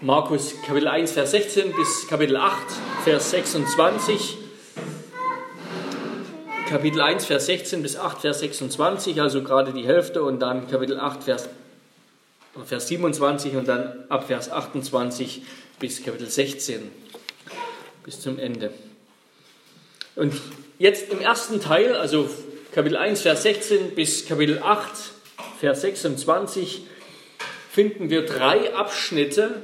Markus Kapitel 1, Vers 16 bis Kapitel 8, Vers 26. Kapitel 1, Vers 16 bis 8, Vers 26, also gerade die Hälfte, und dann Kapitel 8, Vers, Vers 27 und dann ab Vers 28 bis Kapitel 16, bis zum Ende. Und jetzt im ersten Teil, also Kapitel 1, Vers 16 bis Kapitel 8, Vers 26, finden wir drei Abschnitte,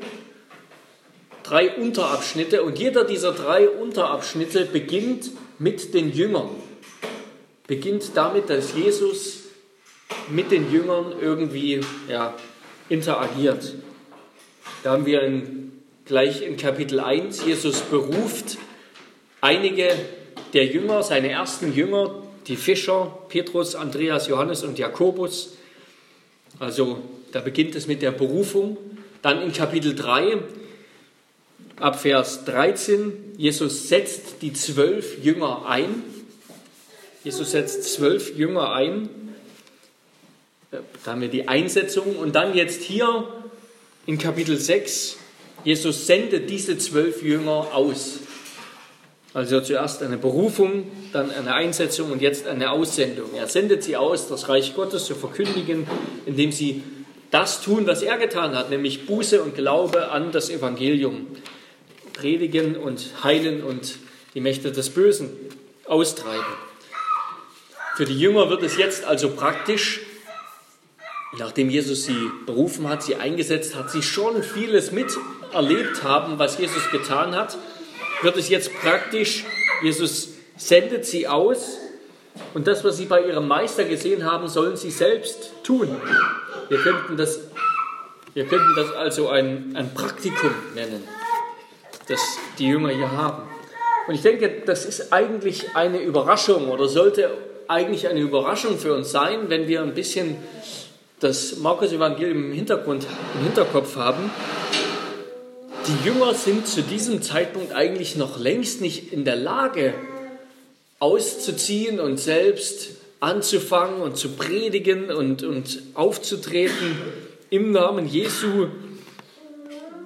drei Unterabschnitte und jeder dieser drei Unterabschnitte beginnt mit den Jüngern. Beginnt damit, dass Jesus mit den Jüngern irgendwie ja, interagiert. Da haben wir in, gleich in Kapitel 1, Jesus beruft einige der Jünger, seine ersten Jünger, die Fischer, Petrus, Andreas, Johannes und Jakobus. Also da beginnt es mit der Berufung. Dann in Kapitel 3, ab Vers 13, Jesus setzt die zwölf Jünger ein. Jesus setzt zwölf Jünger ein. Da haben wir die Einsetzung. Und dann jetzt hier in Kapitel 6, Jesus sendet diese zwölf Jünger aus. Also zuerst eine Berufung, dann eine Einsetzung und jetzt eine Aussendung. Er sendet sie aus, das Reich Gottes zu verkündigen, indem sie das tun, was er getan hat, nämlich Buße und Glaube an das Evangelium. Predigen und heilen und die Mächte des Bösen austreiben. Für die Jünger wird es jetzt also praktisch, nachdem Jesus sie berufen hat, sie eingesetzt hat, sie schon vieles miterlebt haben, was Jesus getan hat wird es jetzt praktisch. Jesus sendet sie aus und das, was sie bei ihrem Meister gesehen haben, sollen sie selbst tun. Wir könnten das, wir könnten das also ein, ein Praktikum nennen, das die Jünger hier haben. Und ich denke, das ist eigentlich eine Überraschung oder sollte eigentlich eine Überraschung für uns sein, wenn wir ein bisschen das Markus-Evangelium im Hintergrund, im Hinterkopf haben. Die Jünger sind zu diesem Zeitpunkt eigentlich noch längst nicht in der Lage, auszuziehen und selbst anzufangen und zu predigen und, und aufzutreten im Namen Jesu.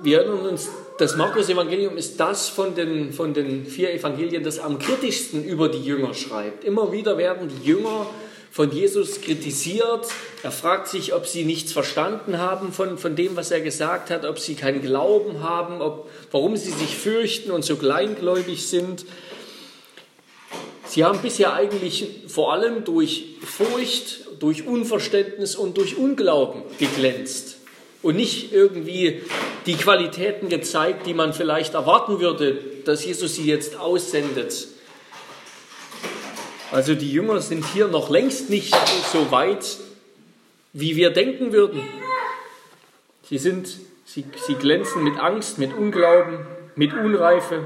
Wir erinnern uns, das Markus-Evangelium ist das von den, von den vier Evangelien, das am kritischsten über die Jünger schreibt. Immer wieder werden die Jünger von Jesus kritisiert. Er fragt sich, ob sie nichts verstanden haben von, von dem, was er gesagt hat, ob sie keinen Glauben haben, ob, warum sie sich fürchten und so kleingläubig sind. Sie haben bisher eigentlich vor allem durch Furcht, durch Unverständnis und durch Unglauben geglänzt und nicht irgendwie die Qualitäten gezeigt, die man vielleicht erwarten würde, dass Jesus sie jetzt aussendet. Also die Jünger sind hier noch längst nicht so weit, wie wir denken würden. Sie, sind, sie, sie glänzen mit Angst, mit Unglauben, mit Unreife,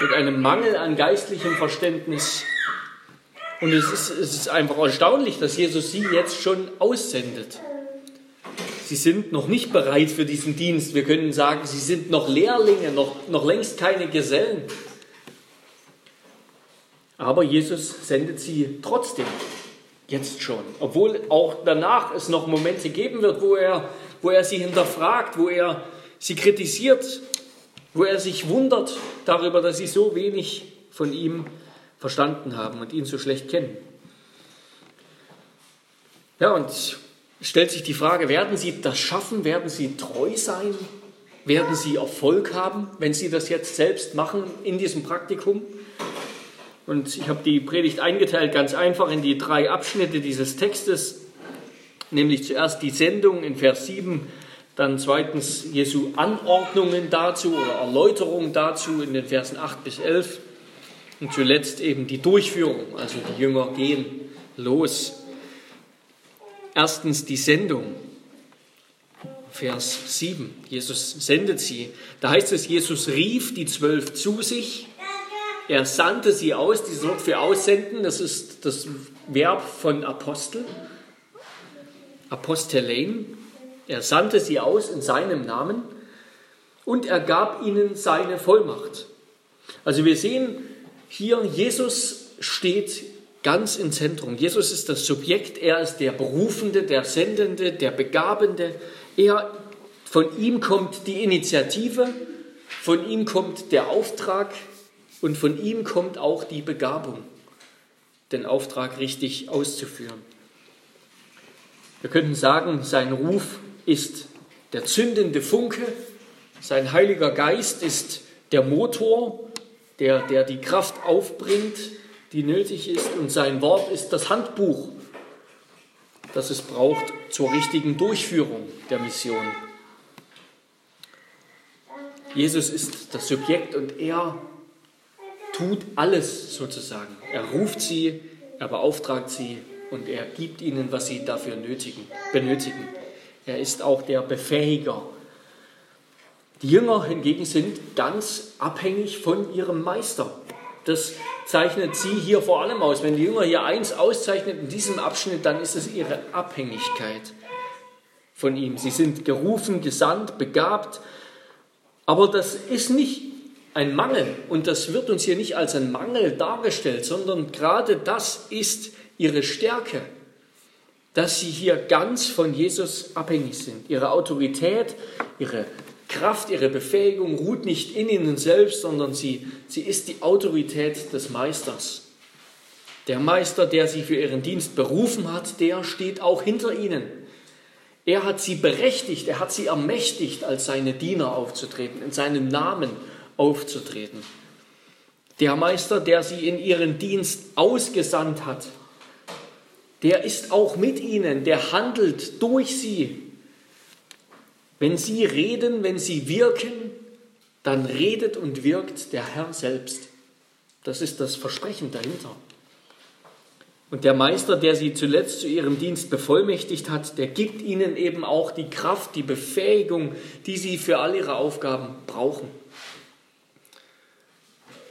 mit einem Mangel an geistlichem Verständnis. Und es ist, es ist einfach erstaunlich, dass Jesus sie jetzt schon aussendet. Sie sind noch nicht bereit für diesen Dienst. Wir können sagen, sie sind noch Lehrlinge, noch, noch längst keine Gesellen. Aber Jesus sendet sie trotzdem, jetzt schon. Obwohl auch danach es noch Momente geben wird, wo er, wo er sie hinterfragt, wo er sie kritisiert, wo er sich wundert darüber, dass sie so wenig von ihm verstanden haben und ihn so schlecht kennen. Ja, und stellt sich die Frage, werden sie das schaffen? Werden sie treu sein? Werden sie Erfolg haben, wenn sie das jetzt selbst machen in diesem Praktikum? Und ich habe die Predigt eingeteilt ganz einfach in die drei Abschnitte dieses Textes, nämlich zuerst die Sendung in Vers 7, dann zweitens Jesu Anordnungen dazu oder Erläuterungen dazu in den Versen 8 bis 11 und zuletzt eben die Durchführung, also die Jünger gehen los. Erstens die Sendung. Vers 7. Jesus sendet sie. Da heißt es, Jesus rief die zwölf zu sich er sandte sie aus, dieses Wort für aussenden, das ist das Verb von Apostel, Apostelein. Er sandte sie aus in seinem Namen und er gab ihnen seine Vollmacht. Also wir sehen hier, Jesus steht ganz im Zentrum. Jesus ist das Subjekt, er ist der Berufende, der Sendende, der Begabende. Er Von ihm kommt die Initiative, von ihm kommt der Auftrag und von ihm kommt auch die Begabung, den Auftrag richtig auszuführen. Wir könnten sagen, sein Ruf ist der zündende Funke, sein Heiliger Geist ist der Motor, der, der die Kraft aufbringt, die nötig ist, und sein Wort ist das Handbuch, das es braucht zur richtigen Durchführung der Mission. Jesus ist das Subjekt und er tut alles sozusagen. Er ruft sie, er beauftragt sie und er gibt ihnen, was sie dafür nötigen, benötigen. Er ist auch der Befähiger. Die Jünger hingegen sind ganz abhängig von ihrem Meister. Das zeichnet sie hier vor allem aus. Wenn die Jünger hier eins auszeichnet in diesem Abschnitt, dann ist es ihre Abhängigkeit von ihm. Sie sind gerufen, gesandt, begabt, aber das ist nicht ein Mangel und das wird uns hier nicht als ein Mangel dargestellt, sondern gerade das ist ihre Stärke, dass sie hier ganz von Jesus abhängig sind. Ihre Autorität, ihre Kraft, ihre Befähigung ruht nicht in ihnen selbst, sondern sie, sie ist die Autorität des Meisters. Der Meister, der sie für ihren Dienst berufen hat, der steht auch hinter ihnen. Er hat sie berechtigt, er hat sie ermächtigt, als seine Diener aufzutreten, in seinem Namen aufzutreten. Der Meister, der sie in ihren Dienst ausgesandt hat, der ist auch mit ihnen, der handelt durch sie. Wenn sie reden, wenn sie wirken, dann redet und wirkt der Herr selbst. Das ist das Versprechen dahinter. Und der Meister, der sie zuletzt zu ihrem Dienst bevollmächtigt hat, der gibt ihnen eben auch die Kraft, die Befähigung, die sie für all ihre Aufgaben brauchen,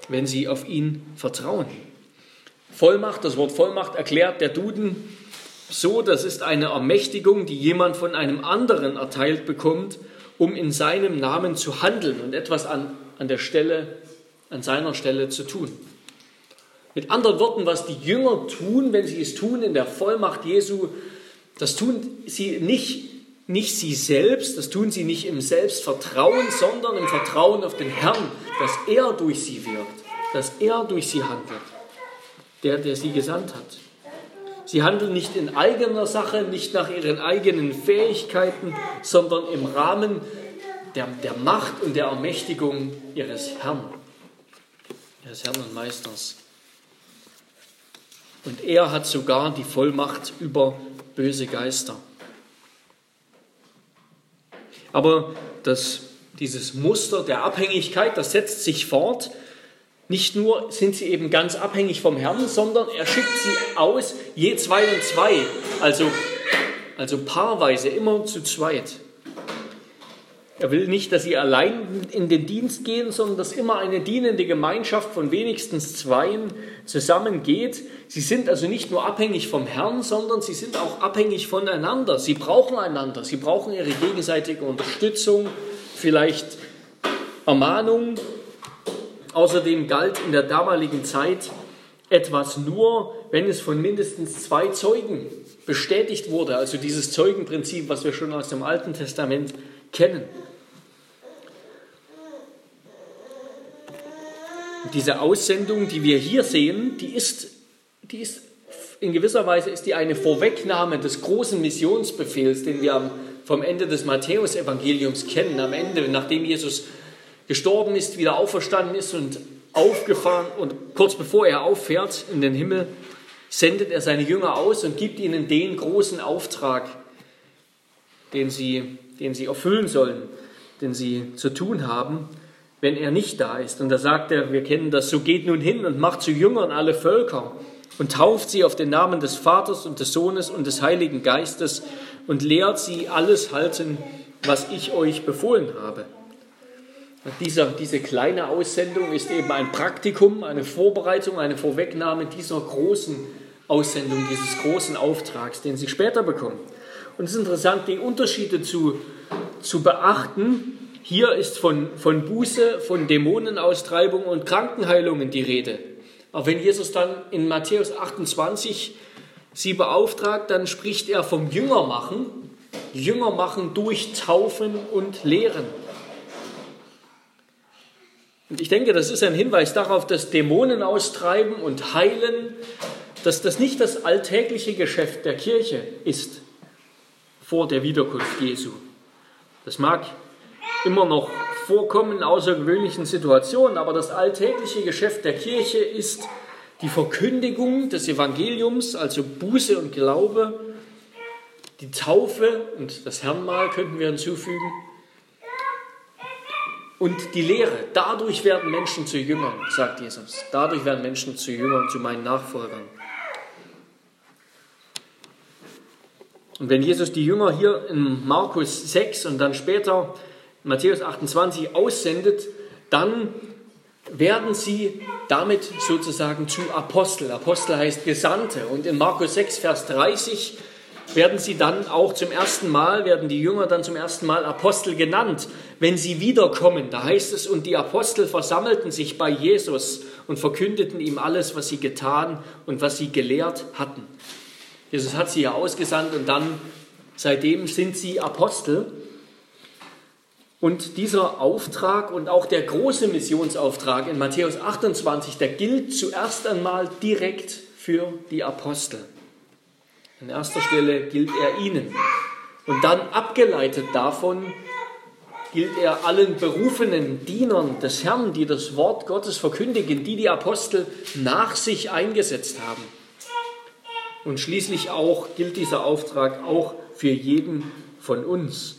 wenn sie auf ihn vertrauen. Vollmacht, das Wort Vollmacht erklärt der Duden so, das ist eine Ermächtigung, die jemand von einem anderen erteilt bekommt, um in seinem Namen zu handeln und etwas an, an der Stelle, an seiner Stelle zu tun. Mit anderen Worten, was die Jünger tun, wenn sie es tun in der Vollmacht Jesu, das tun sie nicht, nicht sie selbst, das tun sie nicht im Selbstvertrauen, sondern im Vertrauen auf den Herrn, dass er durch sie wirkt, dass er durch sie handelt, der, der sie gesandt hat. Sie handeln nicht in eigener Sache, nicht nach ihren eigenen Fähigkeiten, sondern im Rahmen der, der Macht und der Ermächtigung ihres Herrn, ihres Herrn und Meisters. Und er hat sogar die Vollmacht über böse Geister. Aber das, dieses Muster der Abhängigkeit, das setzt sich fort nicht nur sind sie eben ganz abhängig vom Herrn, sondern er schickt sie aus, je zwei und zwei, also, also paarweise, immer zu zweit. Er will nicht, dass sie allein in den Dienst gehen, sondern dass immer eine dienende Gemeinschaft von wenigstens zweien zusammengeht. Sie sind also nicht nur abhängig vom Herrn, sondern sie sind auch abhängig voneinander. Sie brauchen einander, sie brauchen ihre gegenseitige Unterstützung, vielleicht Ermahnung, Außerdem galt in der damaligen Zeit etwas nur, wenn es von mindestens zwei Zeugen bestätigt wurde, also dieses Zeugenprinzip, was wir schon aus dem Alten Testament kennen. diese Aussendung, die wir hier sehen, die ist, die ist in gewisser Weise ist die eine Vorwegnahme des großen Missionsbefehls, den wir vom Ende des Matthäusevangeliums kennen. Am Ende, nachdem Jesus gestorben ist, wieder auferstanden ist und aufgefahren und kurz bevor er auffährt in den Himmel, sendet er seine Jünger aus und gibt ihnen den großen Auftrag, den sie, den sie erfüllen sollen, den sie zu tun haben, wenn er nicht da ist. Und da sagt er, wir kennen das, so geht nun hin und macht zu Jüngern alle Völker und tauft sie auf den Namen des Vaters und des Sohnes und des Heiligen Geistes und lehrt sie alles halten, was ich euch befohlen habe. Dieser, diese kleine Aussendung ist eben ein Praktikum, eine Vorbereitung, eine Vorwegnahme dieser großen Aussendung, dieses großen Auftrags, den sie später bekommen. Und es ist interessant, die Unterschiede zu, zu beachten. Hier ist von, von Buße, von Dämonenaustreibung und Krankenheilungen die Rede. Aber wenn Jesus dann in Matthäus 28 sie beauftragt, dann spricht er vom Jüngermachen Jünger machen durch Taufen und Lehren. Und ich denke, das ist ein Hinweis darauf, dass Dämonen austreiben und heilen, dass das nicht das alltägliche Geschäft der Kirche ist vor der Wiederkunft Jesu. Das mag immer noch vorkommen in außergewöhnlichen Situationen, aber das alltägliche Geschäft der Kirche ist die Verkündigung des Evangeliums, also Buße und Glaube, die Taufe und das Herrnmal könnten wir hinzufügen und die Lehre. Dadurch werden Menschen zu Jüngern, sagt Jesus. Dadurch werden Menschen zu Jüngern, zu meinen Nachfolgern. Und wenn Jesus die Jünger hier in Markus 6 und dann später in Matthäus 28 aussendet, dann werden sie damit sozusagen zu Apostel. Apostel heißt Gesandte. Und in Markus 6, Vers 30 werden sie dann auch zum ersten Mal, werden die Jünger dann zum ersten Mal Apostel genannt, wenn sie wiederkommen. Da heißt es, und die Apostel versammelten sich bei Jesus und verkündeten ihm alles, was sie getan und was sie gelehrt hatten. Jesus hat sie ja ausgesandt und dann seitdem sind sie Apostel. Und dieser Auftrag und auch der große Missionsauftrag in Matthäus 28, der gilt zuerst einmal direkt für die Apostel. An erster Stelle gilt er ihnen. Und dann abgeleitet davon gilt er allen berufenen Dienern des Herrn, die das Wort Gottes verkündigen, die die Apostel nach sich eingesetzt haben. Und schließlich auch gilt dieser Auftrag auch für jeden von uns,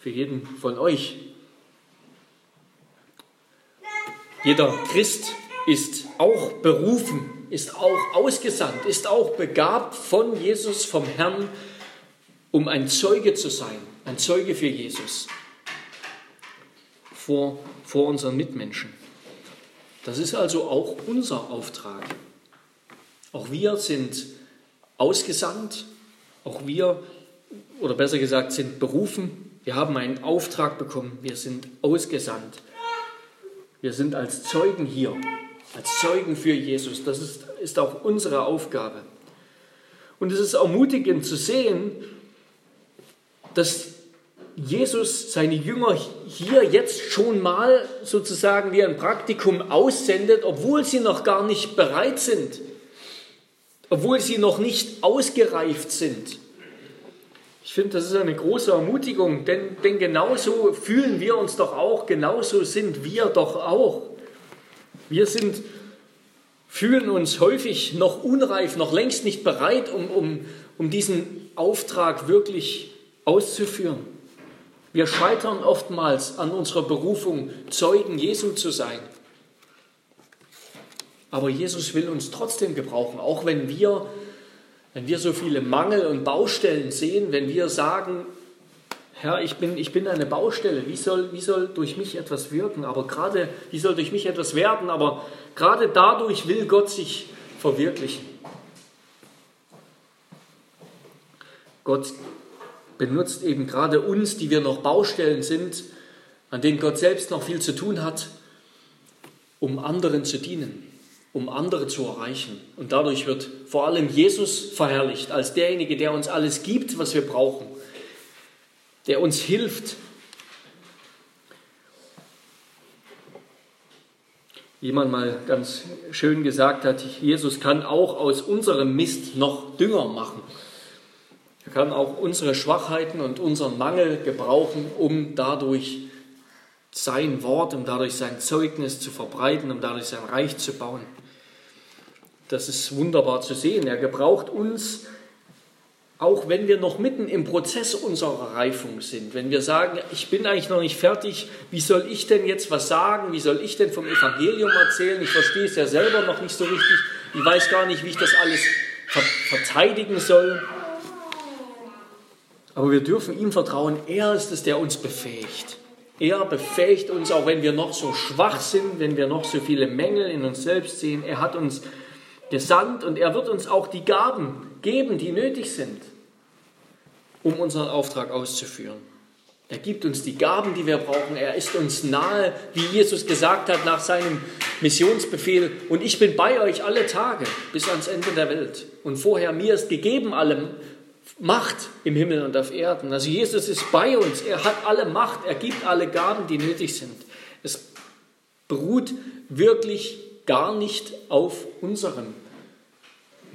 für jeden von euch. Jeder Christ ist auch berufen, ist auch ausgesandt, ist auch begabt von Jesus, vom Herrn, um ein Zeuge zu sein, ein Zeuge für Jesus vor, vor unseren Mitmenschen. Das ist also auch unser Auftrag. Auch wir sind ausgesandt, auch wir, oder besser gesagt, sind berufen. Wir haben einen Auftrag bekommen, wir sind ausgesandt. Wir sind als Zeugen hier, als Zeugen für Jesus. Das ist, ist auch unsere Aufgabe. Und es ist ermutigend zu sehen, dass Jesus seine Jünger hier jetzt schon mal sozusagen wie ein Praktikum aussendet, obwohl sie noch gar nicht bereit sind obwohl sie noch nicht ausgereift sind. Ich finde, das ist eine große Ermutigung, denn, denn genauso fühlen wir uns doch auch, genauso sind wir doch auch. Wir sind, fühlen uns häufig noch unreif, noch längst nicht bereit, um, um, um diesen Auftrag wirklich auszuführen. Wir scheitern oftmals an unserer Berufung, Zeugen Jesu zu sein. Aber Jesus will uns trotzdem gebrauchen, auch wenn wir, wenn wir so viele Mangel und Baustellen sehen, wenn wir sagen, Herr, ich bin, ich bin eine Baustelle, wie soll, wie soll durch mich etwas wirken, aber gerade, wie soll durch mich etwas werden, aber gerade dadurch will Gott sich verwirklichen. Gott benutzt eben gerade uns, die wir noch Baustellen sind, an denen Gott selbst noch viel zu tun hat, um anderen zu dienen um andere zu erreichen. Und dadurch wird vor allem Jesus verherrlicht als derjenige, der uns alles gibt, was wir brauchen, der uns hilft. Wie man mal ganz schön gesagt hat, Jesus kann auch aus unserem Mist noch Dünger machen. Er kann auch unsere Schwachheiten und unseren Mangel gebrauchen, um dadurch sein Wort, um dadurch sein Zeugnis zu verbreiten, um dadurch sein Reich zu bauen. Das ist wunderbar zu sehen. Er gebraucht uns, auch wenn wir noch mitten im Prozess unserer Reifung sind. Wenn wir sagen, ich bin eigentlich noch nicht fertig, wie soll ich denn jetzt was sagen? Wie soll ich denn vom Evangelium erzählen? Ich verstehe es ja selber noch nicht so richtig. Ich weiß gar nicht, wie ich das alles verteidigen soll. Aber wir dürfen ihm vertrauen. Er ist es, der uns befähigt. Er befähigt uns, auch wenn wir noch so schwach sind, wenn wir noch so viele Mängel in uns selbst sehen. Er hat uns gesandt und er wird uns auch die Gaben geben, die nötig sind, um unseren Auftrag auszuführen. Er gibt uns die Gaben, die wir brauchen. Er ist uns nahe, wie Jesus gesagt hat nach seinem Missionsbefehl. Und ich bin bei euch alle Tage bis ans Ende der Welt. Und vorher mir ist gegeben allem, Macht im Himmel und auf Erden. Also Jesus ist bei uns, er hat alle Macht, er gibt alle Gaben, die nötig sind. Es beruht wirklich gar nicht auf unserem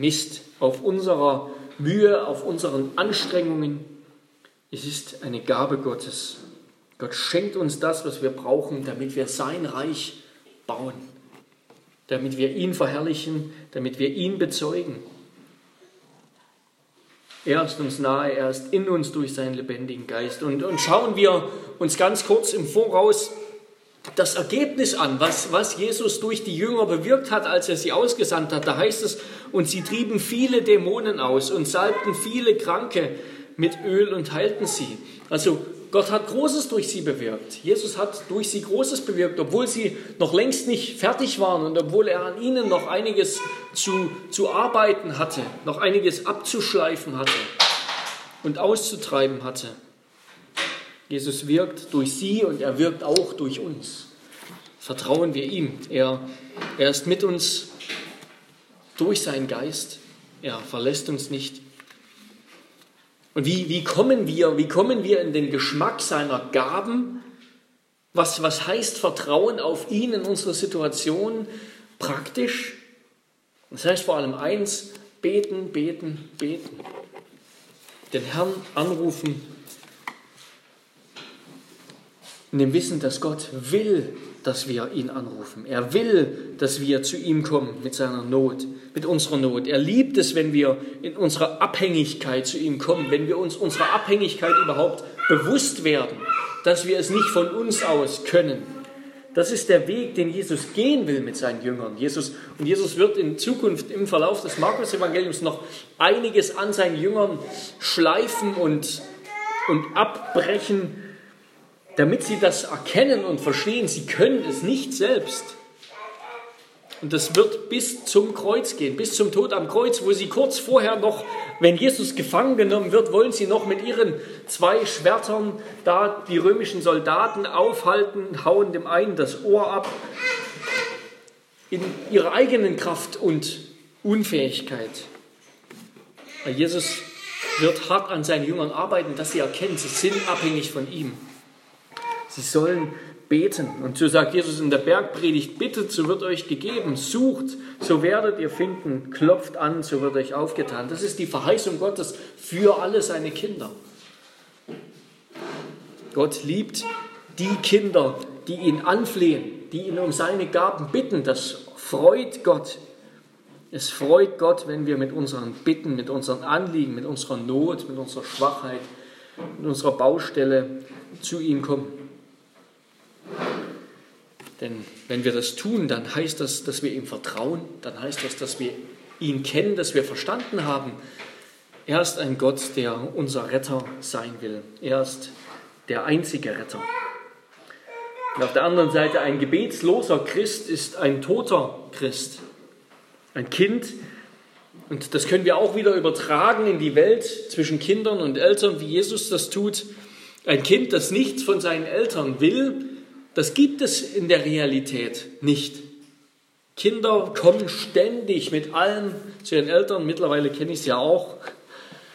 Mist, auf unserer Mühe, auf unseren Anstrengungen. Es ist eine Gabe Gottes. Gott schenkt uns das, was wir brauchen, damit wir sein Reich bauen, damit wir ihn verherrlichen, damit wir ihn bezeugen. Er ist uns nahe, er ist in uns durch seinen lebendigen Geist. Und, und schauen wir uns ganz kurz im Voraus das Ergebnis an, was, was Jesus durch die Jünger bewirkt hat, als er sie ausgesandt hat. Da heißt es, und sie trieben viele Dämonen aus und salbten viele Kranke mit Öl und heilten sie. Also Gott hat Großes durch sie bewirkt. Jesus hat durch sie Großes bewirkt, obwohl sie noch längst nicht fertig waren und obwohl er an ihnen noch einiges zu, zu arbeiten hatte, noch einiges abzuschleifen hatte und auszutreiben hatte. Jesus wirkt durch sie und er wirkt auch durch uns. Vertrauen wir ihm. Er, er ist mit uns durch seinen Geist. Er verlässt uns nicht. Und wie, wie, kommen wir, wie kommen wir in den Geschmack seiner Gaben? Was, was heißt Vertrauen auf ihn in unserer Situation praktisch? Das heißt vor allem eins, beten, beten, beten. Den Herrn anrufen in dem Wissen, dass Gott will, dass wir ihn anrufen. Er will, dass wir zu ihm kommen mit seiner Not, mit unserer Not. Er liebt es, wenn wir in unserer Abhängigkeit zu ihm kommen, wenn wir uns unserer Abhängigkeit überhaupt bewusst werden, dass wir es nicht von uns aus können. Das ist der Weg, den Jesus gehen will mit seinen Jüngern. Jesus, und Jesus wird in Zukunft im Verlauf des Markus-Evangeliums noch einiges an seinen Jüngern schleifen und, und abbrechen, damit sie das erkennen und verstehen, sie können es nicht selbst. Und das wird bis zum Kreuz gehen, bis zum Tod am Kreuz, wo sie kurz vorher noch, wenn Jesus gefangen genommen wird, wollen sie noch mit ihren zwei Schwertern da die römischen Soldaten aufhalten, hauen dem einen das Ohr ab, in ihrer eigenen Kraft und Unfähigkeit. Jesus wird hart an seinen Jüngern arbeiten, dass sie erkennen, sie sind abhängig von ihm. Sie sollen beten. Und so sagt Jesus in der Bergpredigt, bittet, so wird euch gegeben, sucht, so werdet ihr finden, klopft an, so wird euch aufgetan. Das ist die Verheißung Gottes für alle seine Kinder. Gott liebt die Kinder, die ihn anflehen, die ihn um seine Gaben bitten. Das freut Gott. Es freut Gott, wenn wir mit unseren Bitten, mit unseren Anliegen, mit unserer Not, mit unserer Schwachheit, mit unserer Baustelle zu ihm kommen. Denn wenn wir das tun, dann heißt das, dass wir ihm vertrauen, dann heißt das, dass wir ihn kennen, dass wir verstanden haben, er ist ein Gott, der unser Retter sein will. Er ist der einzige Retter. Und auf der anderen Seite ein gebetsloser Christ ist ein toter Christ. Ein Kind, und das können wir auch wieder übertragen in die Welt zwischen Kindern und Eltern, wie Jesus das tut. Ein Kind, das nichts von seinen Eltern will, das gibt es in der Realität nicht. Kinder kommen ständig mit allem zu ihren Eltern, mittlerweile kenne ich es ja auch.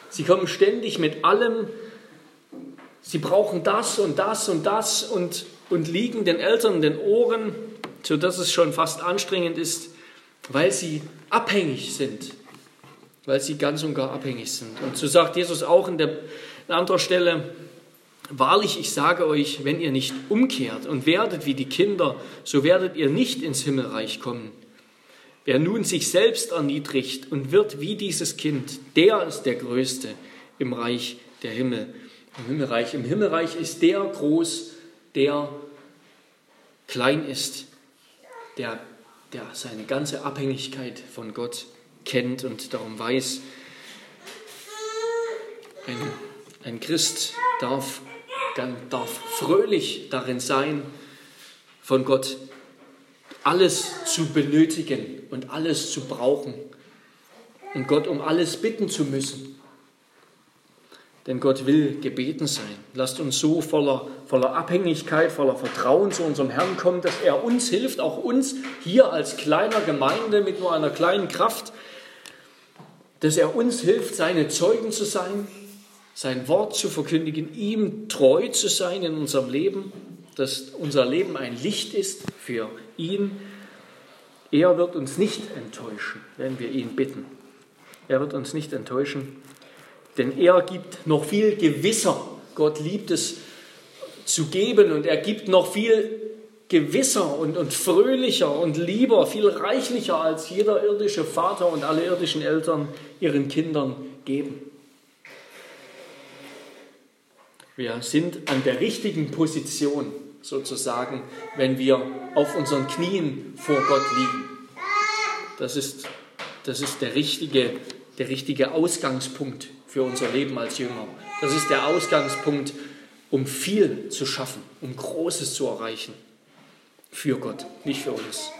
Sie kommen ständig mit allem, sie brauchen das und das und das und, und liegen den Eltern in den Ohren, sodass es schon fast anstrengend ist, weil sie abhängig sind, weil sie ganz und gar abhängig sind. Und so sagt Jesus auch in der, an anderer Stelle, Wahrlich, ich sage euch, wenn ihr nicht umkehrt und werdet wie die Kinder, so werdet ihr nicht ins Himmelreich kommen. Wer nun sich selbst erniedrigt und wird wie dieses Kind, der ist der Größte im Reich der Himmel. Im Himmelreich, im Himmelreich ist der groß, der klein ist, der, der seine ganze Abhängigkeit von Gott kennt und darum weiß, ein, ein Christ darf dann darf fröhlich darin sein, von Gott alles zu benötigen und alles zu brauchen und Gott um alles bitten zu müssen. Denn Gott will gebeten sein. Lasst uns so voller, voller Abhängigkeit, voller Vertrauen zu unserem Herrn kommen, dass er uns hilft, auch uns hier als kleiner Gemeinde mit nur einer kleinen Kraft, dass er uns hilft, seine Zeugen zu sein, sein Wort zu verkündigen, ihm treu zu sein in unserem Leben, dass unser Leben ein Licht ist für ihn. Er wird uns nicht enttäuschen, wenn wir ihn bitten. Er wird uns nicht enttäuschen, denn er gibt noch viel gewisser. Gott liebt es zu geben und er gibt noch viel gewisser und, und fröhlicher und lieber, viel reichlicher als jeder irdische Vater und alle irdischen Eltern ihren Kindern geben. Wir sind an der richtigen Position sozusagen, wenn wir auf unseren Knien vor Gott liegen. Das ist, das ist der, richtige, der richtige Ausgangspunkt für unser Leben als Jünger. Das ist der Ausgangspunkt, um viel zu schaffen, um Großes zu erreichen. Für Gott, nicht für uns.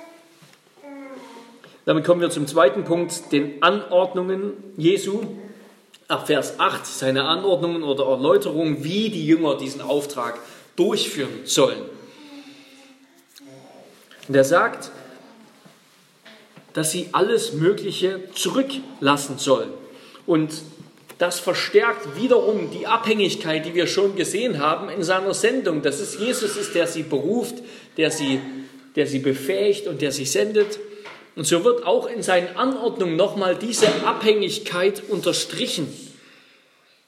Damit kommen wir zum zweiten Punkt, den Anordnungen Jesu. Ab Vers 8 seine Anordnungen oder Erläuterungen, wie die Jünger diesen Auftrag durchführen sollen. Und er sagt, dass sie alles Mögliche zurücklassen sollen. Und das verstärkt wiederum die Abhängigkeit, die wir schon gesehen haben in seiner Sendung, dass es Jesus ist, der sie beruft, der sie, der sie befähigt und der sie sendet. Und so wird auch in seinen Anordnungen nochmal diese Abhängigkeit unterstrichen.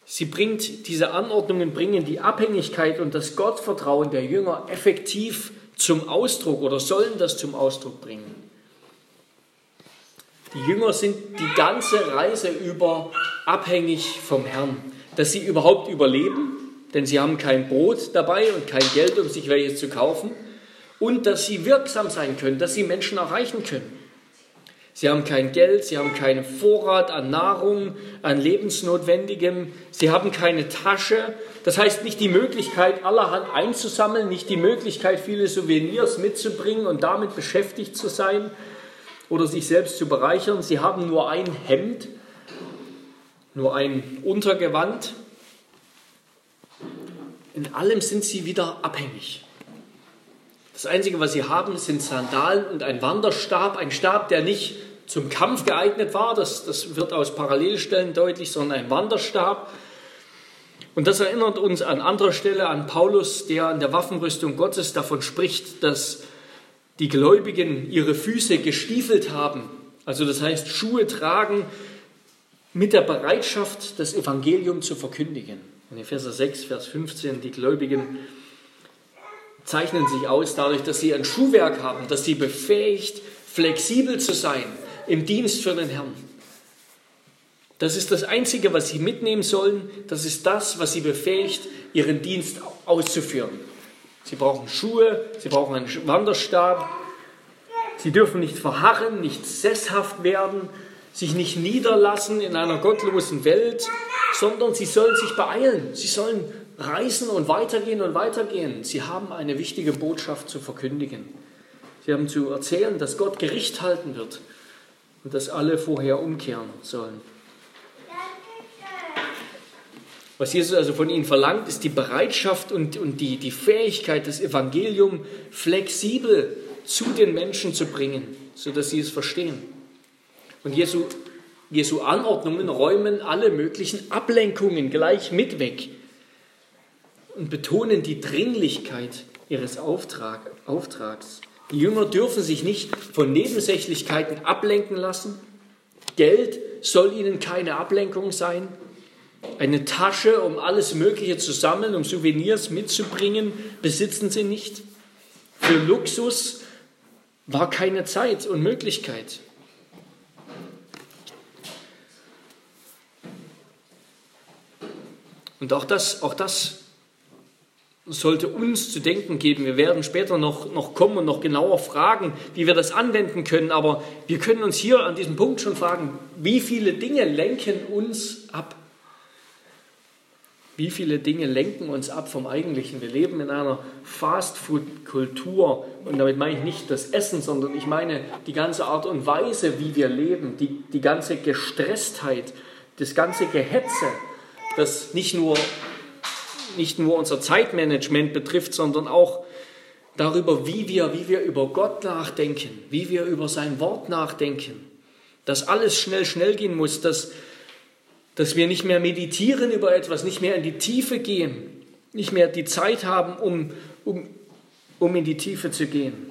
Sie bringt, diese Anordnungen bringen die Abhängigkeit und das Gottvertrauen der Jünger effektiv zum Ausdruck oder sollen das zum Ausdruck bringen. Die Jünger sind die ganze Reise über abhängig vom Herrn, dass sie überhaupt überleben, denn sie haben kein Brot dabei und kein Geld, um sich welches zu kaufen, und dass sie wirksam sein können, dass sie Menschen erreichen können. Sie haben kein Geld, sie haben keinen Vorrat an Nahrung, an Lebensnotwendigem, sie haben keine Tasche. Das heißt nicht die Möglichkeit, allerhand einzusammeln, nicht die Möglichkeit, viele Souvenirs mitzubringen und damit beschäftigt zu sein oder sich selbst zu bereichern. Sie haben nur ein Hemd, nur ein Untergewand. In allem sind sie wieder abhängig. Das Einzige, was sie haben, sind Sandalen und ein Wanderstab, ein Stab, der nicht zum Kampf geeignet war, das, das wird aus Parallelstellen deutlich, sondern ein Wanderstab. Und das erinnert uns an anderer Stelle an Paulus, der an der Waffenrüstung Gottes davon spricht, dass die Gläubigen ihre Füße gestiefelt haben. Also das heißt Schuhe tragen mit der Bereitschaft, das Evangelium zu verkündigen. In Epheser 6, Vers 15, die Gläubigen zeichnen sich aus dadurch, dass sie ein Schuhwerk haben, dass sie befähigt, flexibel zu sein, im Dienst für den Herrn. Das ist das Einzige, was sie mitnehmen sollen. Das ist das, was sie befähigt, ihren Dienst auszuführen. Sie brauchen Schuhe, sie brauchen einen Wanderstab. Sie dürfen nicht verharren, nicht sesshaft werden, sich nicht niederlassen in einer gottlosen Welt, sondern sie sollen sich beeilen. Sie sollen reisen und weitergehen und weitergehen. Sie haben eine wichtige Botschaft zu verkündigen. Sie haben zu erzählen, dass Gott Gericht halten wird und dass alle vorher umkehren sollen. Was Jesus also von ihnen verlangt, ist die Bereitschaft und, und die, die Fähigkeit, das Evangelium flexibel zu den Menschen zu bringen, sodass sie es verstehen. Und Jesu, Jesu Anordnungen räumen alle möglichen Ablenkungen gleich mit weg und betonen die Dringlichkeit ihres Auftrag, Auftrags. Die Jünger dürfen sich nicht von Nebensächlichkeiten ablenken lassen. Geld soll ihnen keine Ablenkung sein. Eine Tasche, um alles Mögliche zu sammeln, um Souvenirs mitzubringen, besitzen sie nicht. Für Luxus war keine Zeit und Möglichkeit. Und auch das, auch das sollte uns zu denken geben. Wir werden später noch, noch kommen und noch genauer fragen, wie wir das anwenden können. Aber wir können uns hier an diesem Punkt schon fragen, wie viele Dinge lenken uns ab? Wie viele Dinge lenken uns ab vom Eigentlichen? Wir leben in einer Fastfood-Kultur und damit meine ich nicht das Essen, sondern ich meine die ganze Art und Weise, wie wir leben, die, die ganze Gestresstheit, das ganze Gehetze, das nicht nur nicht nur unser Zeitmanagement betrifft, sondern auch darüber, wie wir, wie wir über Gott nachdenken, wie wir über sein Wort nachdenken. dass alles schnell, schnell gehen muss, dass, dass wir nicht mehr meditieren über etwas, nicht mehr in die Tiefe gehen, nicht mehr die Zeit haben, um, um, um in die Tiefe zu gehen.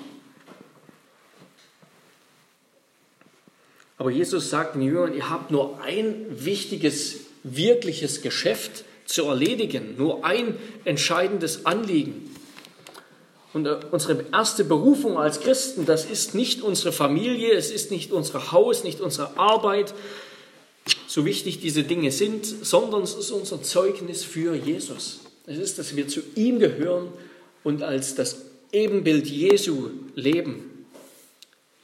Aber Jesus sagt den Jüngern, ihr habt nur ein wichtiges, wirkliches Geschäft zu erledigen, nur ein entscheidendes Anliegen. Und äh, unsere erste Berufung als Christen, das ist nicht unsere Familie, es ist nicht unser Haus, nicht unsere Arbeit, so wichtig diese Dinge sind, sondern es ist unser Zeugnis für Jesus. Es ist, dass wir zu ihm gehören und als das Ebenbild Jesu leben.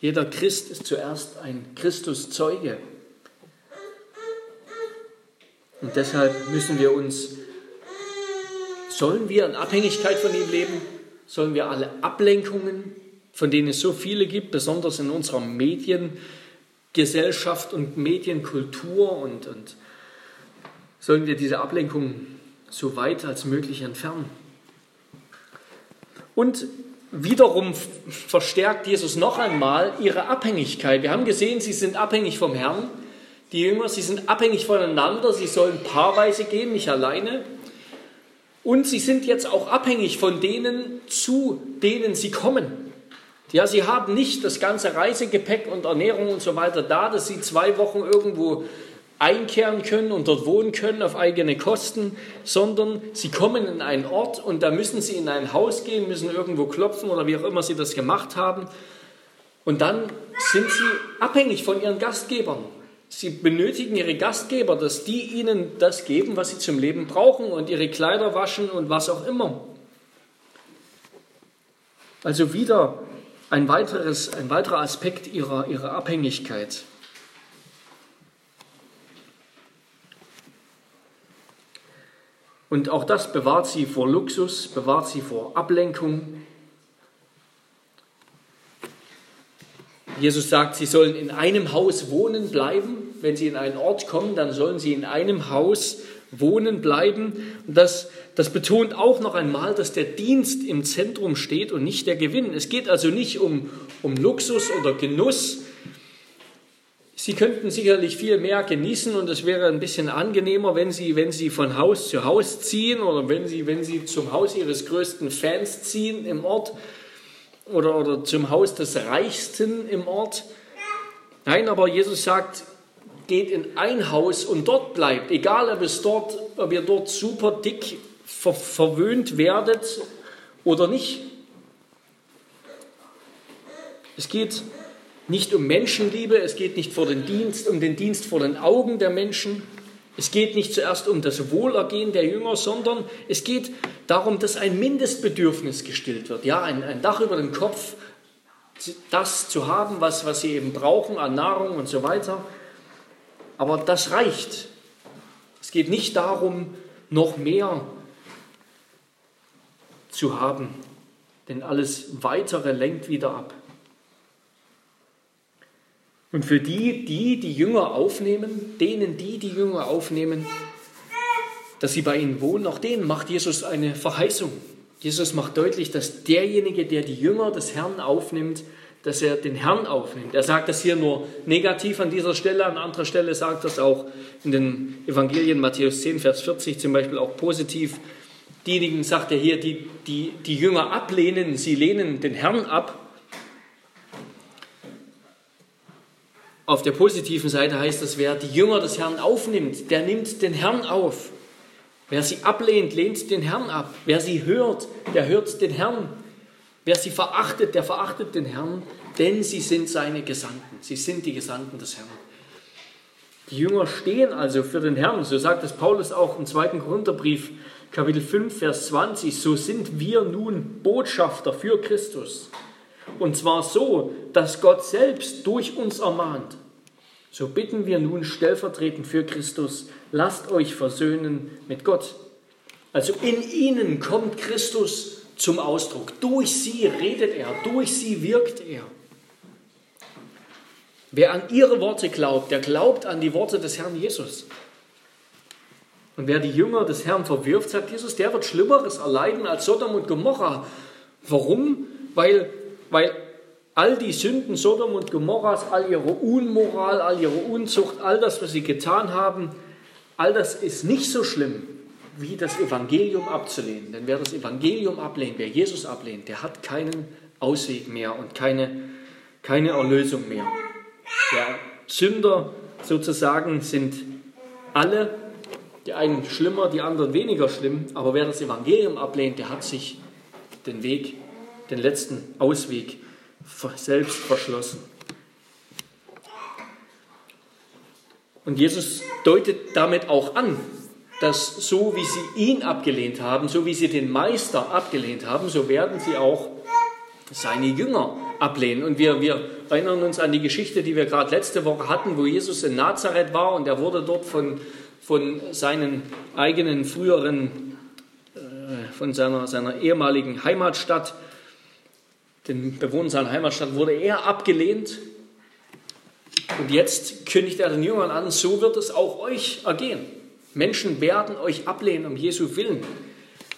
Jeder Christ ist zuerst ein Christuszeuge. Und deshalb müssen wir uns, sollen wir in Abhängigkeit von ihm leben? Sollen wir alle Ablenkungen, von denen es so viele gibt, besonders in unserer Mediengesellschaft und Medienkultur und, und sollen wir diese Ablenkungen so weit als möglich entfernen? Und wiederum verstärkt Jesus noch einmal ihre Abhängigkeit. Wir haben gesehen, sie sind abhängig vom Herrn. Die Jünger, sie sind abhängig voneinander, sie sollen paarweise gehen, nicht alleine. Und sie sind jetzt auch abhängig von denen, zu denen sie kommen. Ja, sie haben nicht das ganze Reisegepäck und Ernährung und so weiter da, dass sie zwei Wochen irgendwo einkehren können und dort wohnen können auf eigene Kosten, sondern sie kommen in einen Ort und da müssen sie in ein Haus gehen, müssen irgendwo klopfen oder wie auch immer sie das gemacht haben. Und dann sind sie abhängig von ihren Gastgebern. Sie benötigen ihre Gastgeber, dass die ihnen das geben, was sie zum Leben brauchen und ihre Kleider waschen und was auch immer. Also wieder ein, weiteres, ein weiterer Aspekt ihrer, ihrer Abhängigkeit. Und auch das bewahrt sie vor Luxus, bewahrt sie vor Ablenkung, Jesus sagt, sie sollen in einem Haus wohnen bleiben. Wenn sie in einen Ort kommen, dann sollen sie in einem Haus wohnen bleiben. Und das, das betont auch noch einmal, dass der Dienst im Zentrum steht und nicht der Gewinn. Es geht also nicht um, um Luxus oder Genuss. Sie könnten sicherlich viel mehr genießen und es wäre ein bisschen angenehmer, wenn Sie, wenn Sie von Haus zu Haus ziehen oder wenn Sie, wenn Sie zum Haus Ihres größten Fans ziehen im Ort oder, oder zum Haus des Reichsten im Ort. Nein, aber Jesus sagt, geht in ein Haus und dort bleibt, egal ob, es dort, ob ihr dort super dick ver verwöhnt werdet oder nicht. Es geht nicht um Menschenliebe, es geht nicht vor den Dienst, um den Dienst vor den Augen der Menschen, es geht nicht zuerst um das Wohlergehen der Jünger, sondern es geht darum, dass ein Mindestbedürfnis gestillt wird. Ja, ein, ein Dach über den Kopf, das zu haben, was, was sie eben brauchen an Nahrung und so weiter. Aber das reicht. Es geht nicht darum, noch mehr zu haben, denn alles Weitere lenkt wieder ab. Und für die, die die Jünger aufnehmen, denen, die die Jünger aufnehmen, dass sie bei ihnen wohnen, auch denen macht Jesus eine Verheißung. Jesus macht deutlich, dass derjenige, der die Jünger des Herrn aufnimmt, dass er den Herrn aufnimmt. Er sagt das hier nur negativ an dieser Stelle, an anderer Stelle sagt das auch in den Evangelien Matthäus 10, Vers 40 zum Beispiel auch positiv. Diejenigen sagt er hier, die, die die Jünger ablehnen, sie lehnen den Herrn ab, Auf der positiven Seite heißt das, wer die Jünger des Herrn aufnimmt, der nimmt den Herrn auf. Wer sie ablehnt, lehnt den Herrn ab. Wer sie hört, der hört den Herrn. Wer sie verachtet, der verachtet den Herrn, denn sie sind seine Gesandten. Sie sind die Gesandten des Herrn. Die Jünger stehen also für den Herrn. So sagt es Paulus auch im zweiten Korintherbrief, Kapitel 5, Vers 20. So sind wir nun Botschafter für Christus. Und zwar so, dass Gott selbst durch uns ermahnt. So bitten wir nun stellvertretend für Christus, lasst euch versöhnen mit Gott. Also in ihnen kommt Christus zum Ausdruck. Durch sie redet er, durch sie wirkt er. Wer an ihre Worte glaubt, der glaubt an die Worte des Herrn Jesus. Und wer die Jünger des Herrn verwirft, sagt Jesus, der wird Schlimmeres erleiden als Sodom und Gomorra. Warum? Weil weil all die Sünden Sodom und Gomorras, all ihre Unmoral, all ihre Unzucht, all das, was sie getan haben, all das ist nicht so schlimm, wie das Evangelium abzulehnen. Denn wer das Evangelium ablehnt, wer Jesus ablehnt, der hat keinen Ausweg mehr und keine, keine Erlösung mehr. Der Sünder sozusagen sind alle, die einen schlimmer, die anderen weniger schlimm, aber wer das Evangelium ablehnt, der hat sich den Weg, den letzten Ausweg selbst verschlossen. Und Jesus deutet damit auch an, dass so wie sie ihn abgelehnt haben, so wie sie den Meister abgelehnt haben, so werden sie auch seine Jünger ablehnen. Und wir, wir erinnern uns an die Geschichte, die wir gerade letzte Woche hatten, wo Jesus in Nazareth war und er wurde dort von, von seinen eigenen früheren, äh, von seiner, seiner ehemaligen Heimatstadt den Bewohnern seiner Heimatstadt wurde er abgelehnt. Und jetzt kündigt er den Jüngern an, so wird es auch euch ergehen. Menschen werden euch ablehnen um Jesu Willen,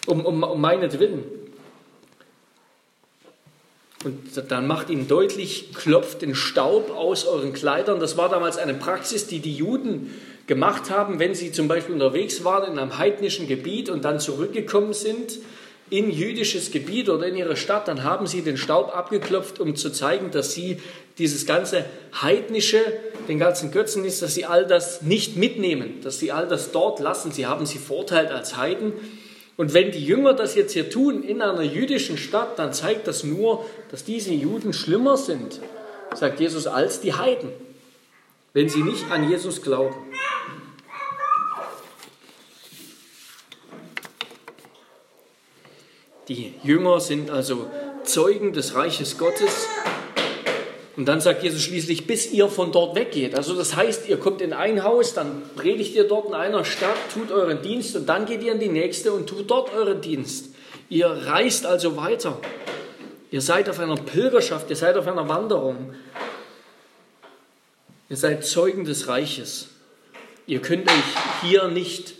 um, um, um meinetwillen. Und dann macht ihn deutlich, klopft den Staub aus euren Kleidern. Das war damals eine Praxis, die die Juden gemacht haben, wenn sie zum Beispiel unterwegs waren in einem heidnischen Gebiet und dann zurückgekommen sind in jüdisches Gebiet oder in ihre Stadt, dann haben sie den Staub abgeklopft, um zu zeigen, dass sie dieses ganze heidnische, den ganzen Götzendienst, dass sie all das nicht mitnehmen, dass sie all das dort lassen. Sie haben sie verurteilt als Heiden. Und wenn die Jünger das jetzt hier tun in einer jüdischen Stadt, dann zeigt das nur, dass diese Juden schlimmer sind, sagt Jesus, als die Heiden, wenn sie nicht an Jesus glauben. Die Jünger sind also Zeugen des Reiches Gottes. Und dann sagt Jesus schließlich, bis ihr von dort weggeht. Also das heißt, ihr kommt in ein Haus, dann predigt ihr dort in einer Stadt, tut euren Dienst und dann geht ihr in die nächste und tut dort euren Dienst. Ihr reist also weiter. Ihr seid auf einer Pilgerschaft, ihr seid auf einer Wanderung. Ihr seid Zeugen des Reiches. Ihr könnt euch hier nicht,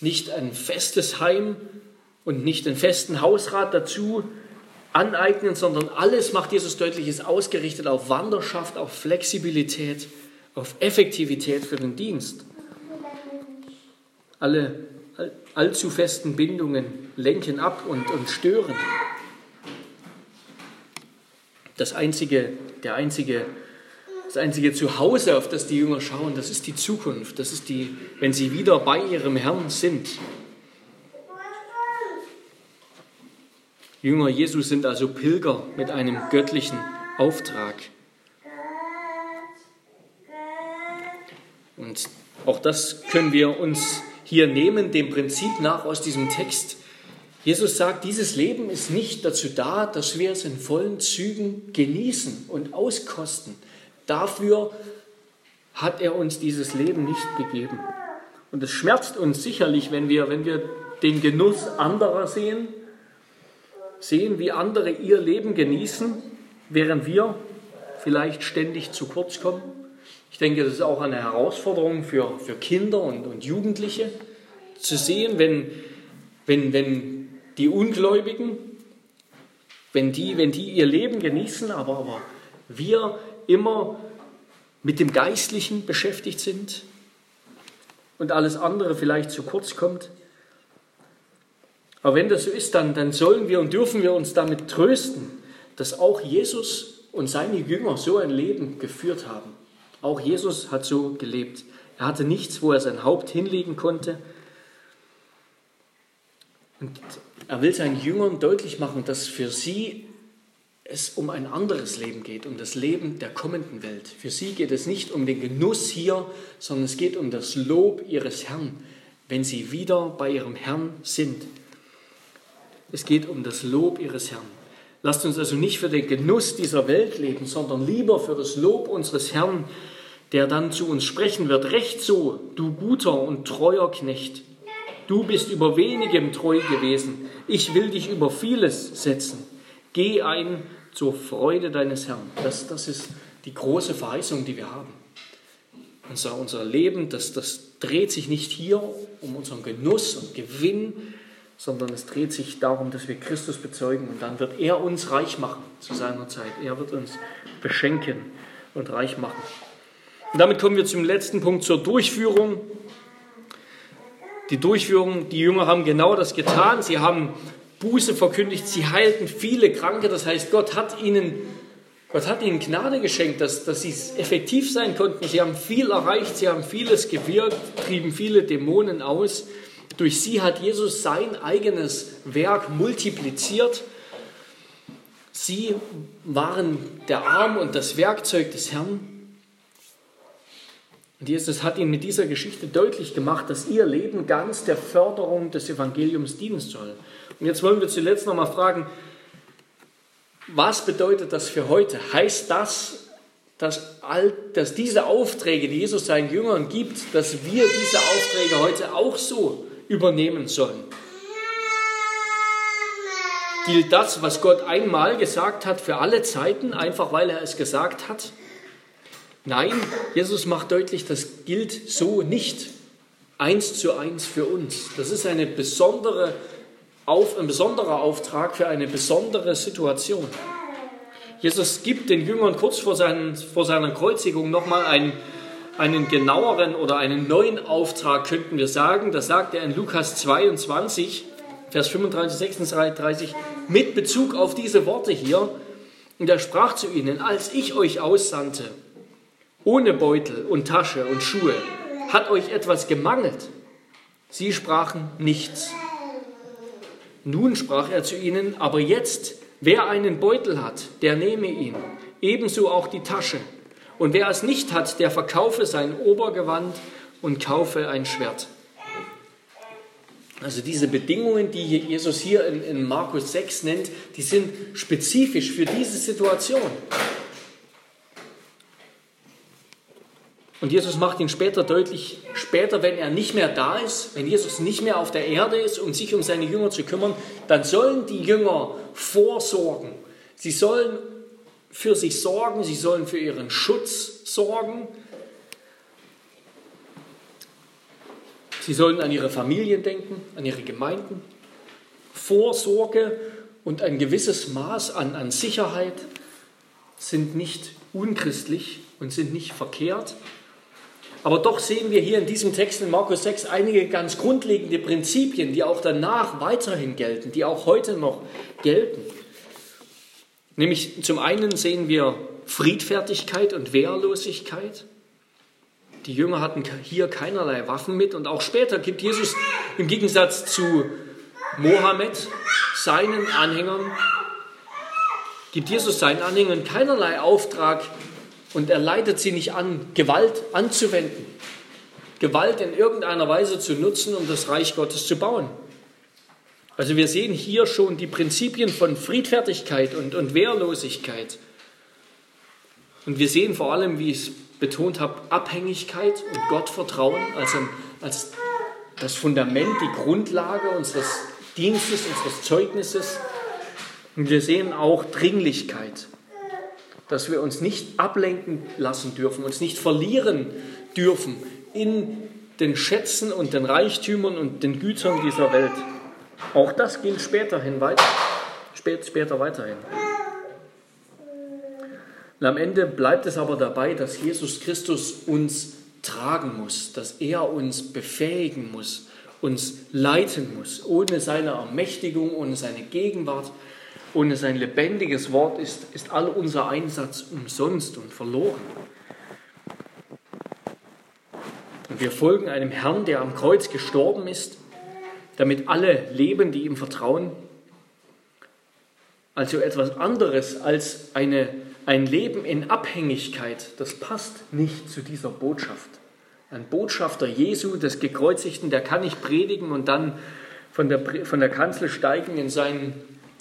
nicht ein festes Heim und nicht den festen Hausrat dazu aneignen, sondern alles macht Jesus deutlich, ist ausgerichtet auf Wanderschaft, auf Flexibilität, auf Effektivität für den Dienst. Alle allzu festen Bindungen lenken ab und, und stören. Das einzige, der einzige, das einzige Zuhause, auf das die Jünger schauen, das ist die Zukunft. Das ist die, wenn sie wieder bei ihrem Herrn sind. Jünger Jesus sind also Pilger mit einem göttlichen Auftrag. Und auch das können wir uns hier nehmen, dem Prinzip nach aus diesem Text. Jesus sagt, dieses Leben ist nicht dazu da, dass wir es in vollen Zügen genießen und auskosten. Dafür hat er uns dieses Leben nicht gegeben. Und es schmerzt uns sicherlich, wenn wir, wenn wir den Genuss anderer sehen, sehen, wie andere ihr Leben genießen, während wir vielleicht ständig zu kurz kommen. Ich denke, das ist auch eine Herausforderung für, für Kinder und, und Jugendliche, zu sehen, wenn, wenn, wenn die Ungläubigen, wenn die, wenn die ihr Leben genießen, aber, aber wir immer mit dem Geistlichen beschäftigt sind und alles andere vielleicht zu kurz kommt. Aber wenn das so ist, dann, dann sollen wir und dürfen wir uns damit trösten, dass auch Jesus und seine Jünger so ein Leben geführt haben. Auch Jesus hat so gelebt. Er hatte nichts, wo er sein Haupt hinlegen konnte. Und er will seinen Jüngern deutlich machen, dass für sie es um ein anderes Leben geht, um das Leben der kommenden Welt. Für sie geht es nicht um den Genuss hier, sondern es geht um das Lob ihres Herrn, wenn sie wieder bei ihrem Herrn sind. Es geht um das Lob ihres Herrn. Lasst uns also nicht für den Genuss dieser Welt leben, sondern lieber für das Lob unseres Herrn, der dann zu uns sprechen wird. Recht so, du guter und treuer Knecht. Du bist über wenigem treu gewesen. Ich will dich über vieles setzen. Geh ein zur Freude deines Herrn. Das, das ist die große Verheißung, die wir haben. Unser, unser Leben, das, das dreht sich nicht hier um unseren Genuss und Gewinn, sondern es dreht sich darum, dass wir Christus bezeugen und dann wird er uns reich machen zu seiner Zeit. Er wird uns beschenken und reich machen. Und damit kommen wir zum letzten Punkt, zur Durchführung. Die Durchführung, die Jünger haben genau das getan. Sie haben Buße verkündigt, sie heilten viele Kranke. Das heißt, Gott hat ihnen, Gott hat ihnen Gnade geschenkt, dass, dass sie effektiv sein konnten. Sie haben viel erreicht, sie haben vieles gewirkt, trieben viele Dämonen aus. Durch sie hat Jesus sein eigenes Werk multipliziert. Sie waren der Arm und das Werkzeug des Herrn. Und Jesus hat ihnen mit dieser Geschichte deutlich gemacht, dass ihr Leben ganz der Förderung des Evangeliums dienen soll. Und jetzt wollen wir zuletzt nochmal fragen, was bedeutet das für heute? Heißt das, dass, all, dass diese Aufträge, die Jesus seinen Jüngern gibt, dass wir diese Aufträge heute auch so übernehmen sollen? Gilt das, was Gott einmal gesagt hat, für alle Zeiten, einfach weil er es gesagt hat? Nein, Jesus macht deutlich, das gilt so nicht eins zu eins für uns. Das ist eine besondere, auf, ein besonderer Auftrag für eine besondere Situation. Jesus gibt den Jüngern kurz vor, seinen, vor seiner Kreuzigung nochmal einen, einen genaueren oder einen neuen Auftrag, könnten wir sagen. Das sagt er in Lukas 22, Vers 35, 36, mit Bezug auf diese Worte hier. Und er sprach zu ihnen, als ich euch aussandte, ohne Beutel und Tasche und Schuhe, hat euch etwas gemangelt? Sie sprachen nichts. Nun sprach er zu ihnen, aber jetzt, wer einen Beutel hat, der nehme ihn, ebenso auch die Tasche. Und wer es nicht hat, der verkaufe sein Obergewand und kaufe ein Schwert. Also diese Bedingungen, die Jesus hier in, in Markus 6 nennt, die sind spezifisch für diese Situation. Und Jesus macht ihn später deutlich, später, wenn er nicht mehr da ist, wenn Jesus nicht mehr auf der Erde ist, um sich um seine Jünger zu kümmern, dann sollen die Jünger vorsorgen. Sie sollen für sich sorgen, sie sollen für ihren Schutz sorgen. Sie sollen an ihre Familien denken, an ihre Gemeinden. Vorsorge und ein gewisses Maß an, an Sicherheit sind nicht unchristlich und sind nicht verkehrt. Aber doch sehen wir hier in diesem Text in Markus 6 einige ganz grundlegende Prinzipien, die auch danach weiterhin gelten, die auch heute noch gelten. Nämlich zum einen sehen wir Friedfertigkeit und Wehrlosigkeit. Die Jünger hatten hier keinerlei Waffen mit und auch später gibt Jesus im Gegensatz zu Mohammed seinen Anhängern, gibt Jesus seinen Anhängern keinerlei Auftrag, und er leitet sie nicht an, Gewalt anzuwenden, Gewalt in irgendeiner Weise zu nutzen, um das Reich Gottes zu bauen. Also wir sehen hier schon die Prinzipien von Friedfertigkeit und, und Wehrlosigkeit. Und wir sehen vor allem, wie ich es betont habe, Abhängigkeit und Gottvertrauen als, ein, als das Fundament, die Grundlage unseres Dienstes, unseres Zeugnisses. Und wir sehen auch Dringlichkeit dass wir uns nicht ablenken lassen dürfen, uns nicht verlieren dürfen in den Schätzen und den Reichtümern und den Gütern dieser Welt. Auch das gilt späterhin weiter, später weiterhin. Und am Ende bleibt es aber dabei, dass Jesus Christus uns tragen muss, dass er uns befähigen muss, uns leiten muss. Ohne seine Ermächtigung, ohne seine Gegenwart ohne sein lebendiges Wort ist, ist all unser Einsatz umsonst und verloren. Und wir folgen einem Herrn, der am Kreuz gestorben ist, damit alle leben, die ihm vertrauen. Also etwas anderes als eine, ein Leben in Abhängigkeit, das passt nicht zu dieser Botschaft. Ein Botschafter Jesu, des Gekreuzigten, der kann nicht predigen und dann von der, von der Kanzel steigen in seinen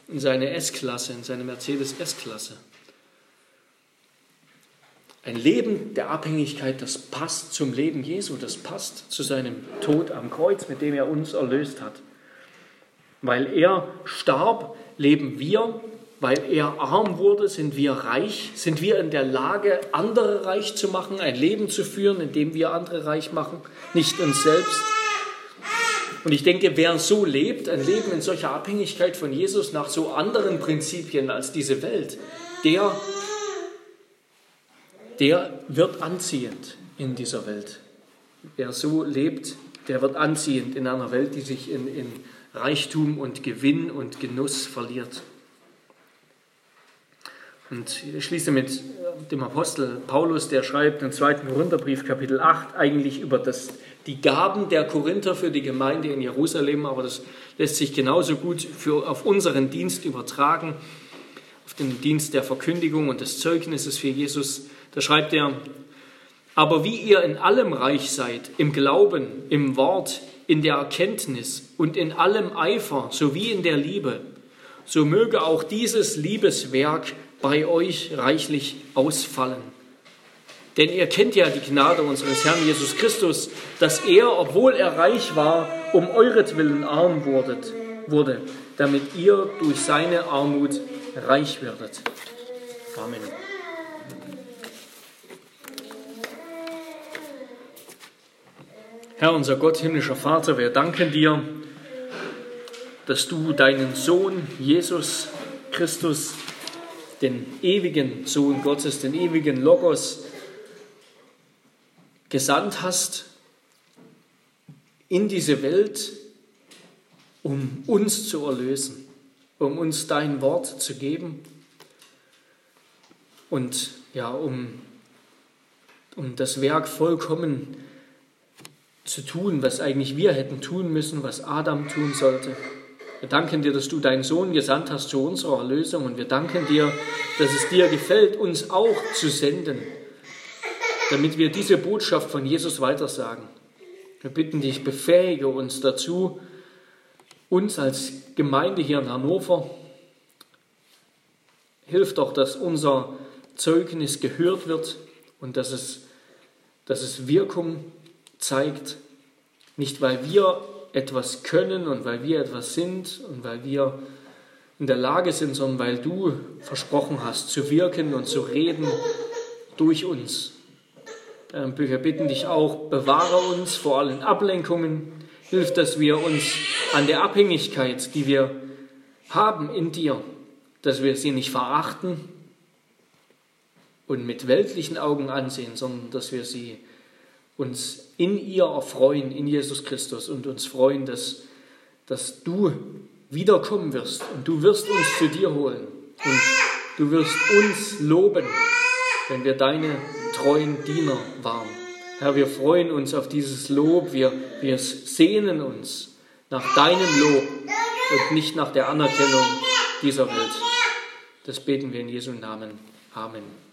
in seine S-Klasse, in seine Mercedes S-Klasse. Ein Leben der Abhängigkeit, das passt zum Leben Jesu, das passt zu seinem Tod am Kreuz, mit dem er uns erlöst hat. Weil er starb, leben wir. Weil er arm wurde, sind wir reich. Sind wir in der Lage, andere reich zu machen, ein Leben zu führen, in dem wir andere reich machen, nicht uns selbst. Und ich denke, wer so lebt, ein Leben in solcher Abhängigkeit von Jesus nach so anderen Prinzipien als diese Welt, der, der wird anziehend in dieser Welt. Wer so lebt, der wird anziehend in einer Welt, die sich in, in Reichtum und Gewinn und Genuss verliert. Und ich schließe mit dem Apostel Paulus, der schreibt im zweiten Korintherbrief, Kapitel 8, eigentlich über das, die Gaben der Korinther für die Gemeinde in Jerusalem, aber das lässt sich genauso gut für, auf unseren Dienst übertragen, auf den Dienst der Verkündigung und des Zeugnisses für Jesus. Da schreibt er, aber wie ihr in allem reich seid, im Glauben, im Wort, in der Erkenntnis und in allem Eifer sowie in der Liebe, so möge auch dieses Liebeswerk bei euch reichlich ausfallen. Denn ihr kennt ja die Gnade unseres Herrn Jesus Christus, dass er, obwohl er reich war, um euretwillen arm wurdet, wurde, damit ihr durch seine Armut reich werdet. Amen. Herr, unser Gott, himmlischer Vater, wir danken dir, dass du deinen Sohn Jesus Christus den ewigen Sohn Gottes, den ewigen Logos gesandt hast in diese Welt, um uns zu erlösen, um uns dein Wort zu geben und ja, um, um das Werk vollkommen zu tun, was eigentlich wir hätten tun müssen, was Adam tun sollte. Wir danken dir, dass du deinen Sohn gesandt hast zu unserer Erlösung und wir danken dir, dass es dir gefällt, uns auch zu senden, damit wir diese Botschaft von Jesus weitersagen. Wir bitten dich, befähige uns dazu, uns als Gemeinde hier in Hannover, hilf doch, dass unser Zeugnis gehört wird und dass es, dass es Wirkung zeigt, nicht weil wir etwas können und weil wir etwas sind und weil wir in der Lage sind, sondern weil du versprochen hast, zu wirken und zu reden durch uns. Wir bitten dich auch, bewahre uns vor allen Ablenkungen, hilf, dass wir uns an der Abhängigkeit, die wir haben in dir, dass wir sie nicht verachten und mit weltlichen Augen ansehen, sondern dass wir sie uns in ihr erfreuen, in Jesus Christus und uns freuen, dass, dass du wiederkommen wirst und du wirst uns zu dir holen und du wirst uns loben, wenn wir deine treuen Diener waren. Herr, wir freuen uns auf dieses Lob, wir, wir sehnen uns nach deinem Lob und nicht nach der Anerkennung dieser Welt. Das beten wir in Jesu Namen. Amen.